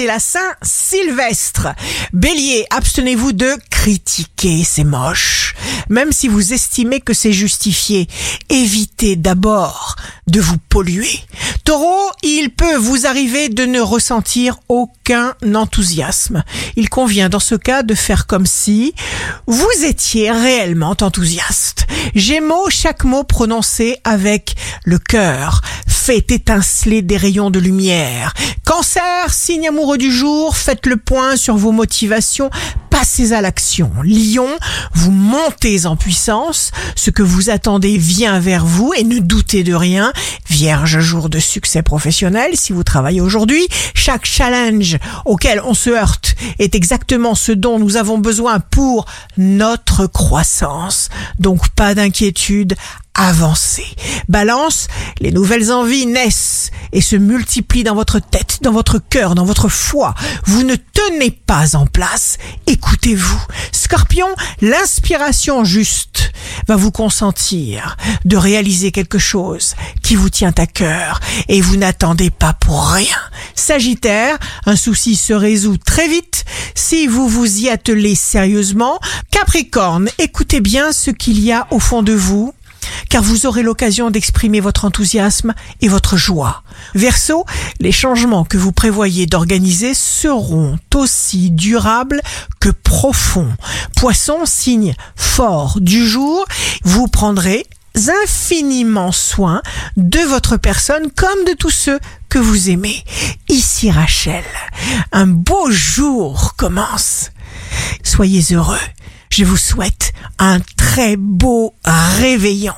c'est la Saint-Sylvestre. Bélier, abstenez-vous de critiquer, c'est moche. Même si vous estimez que c'est justifié, évitez d'abord de vous polluer. Taureau, il peut vous arriver de ne ressentir aucun enthousiasme. Il convient dans ce cas de faire comme si vous étiez réellement enthousiaste. Gémeaux, chaque mot prononcé avec le cœur fait des rayons de lumière. Cancer, signe amoureux du jour, faites le point sur vos motivations, passez à l'action. Lion, vous montez en puissance, ce que vous attendez vient vers vous et ne doutez de rien. Vierge, jour de succès professionnel, si vous travaillez aujourd'hui, chaque challenge auquel on se heurte est exactement ce dont nous avons besoin pour notre croissance. Donc pas d'inquiétude, avancez. Balance, les nouvelles envies naissent et se multiplient dans votre tête, dans votre cœur, dans votre foi. Vous ne tenez pas en place. Écoutez-vous. Scorpion, l'inspiration juste va vous consentir de réaliser quelque chose qui vous tient à cœur et vous n'attendez pas pour rien. Sagittaire, un souci se résout très vite si vous vous y attelez sérieusement. Capricorne, écoutez bien ce qu'il y a au fond de vous car vous aurez l'occasion d'exprimer votre enthousiasme et votre joie. Verseau, les changements que vous prévoyez d'organiser seront aussi durables que profonds. Poisson, signe fort du jour, vous prendrez infiniment soin de votre personne comme de tous ceux que vous aimez. Ici Rachel, un beau jour commence. Soyez heureux. Je vous souhaite un très beau réveillon.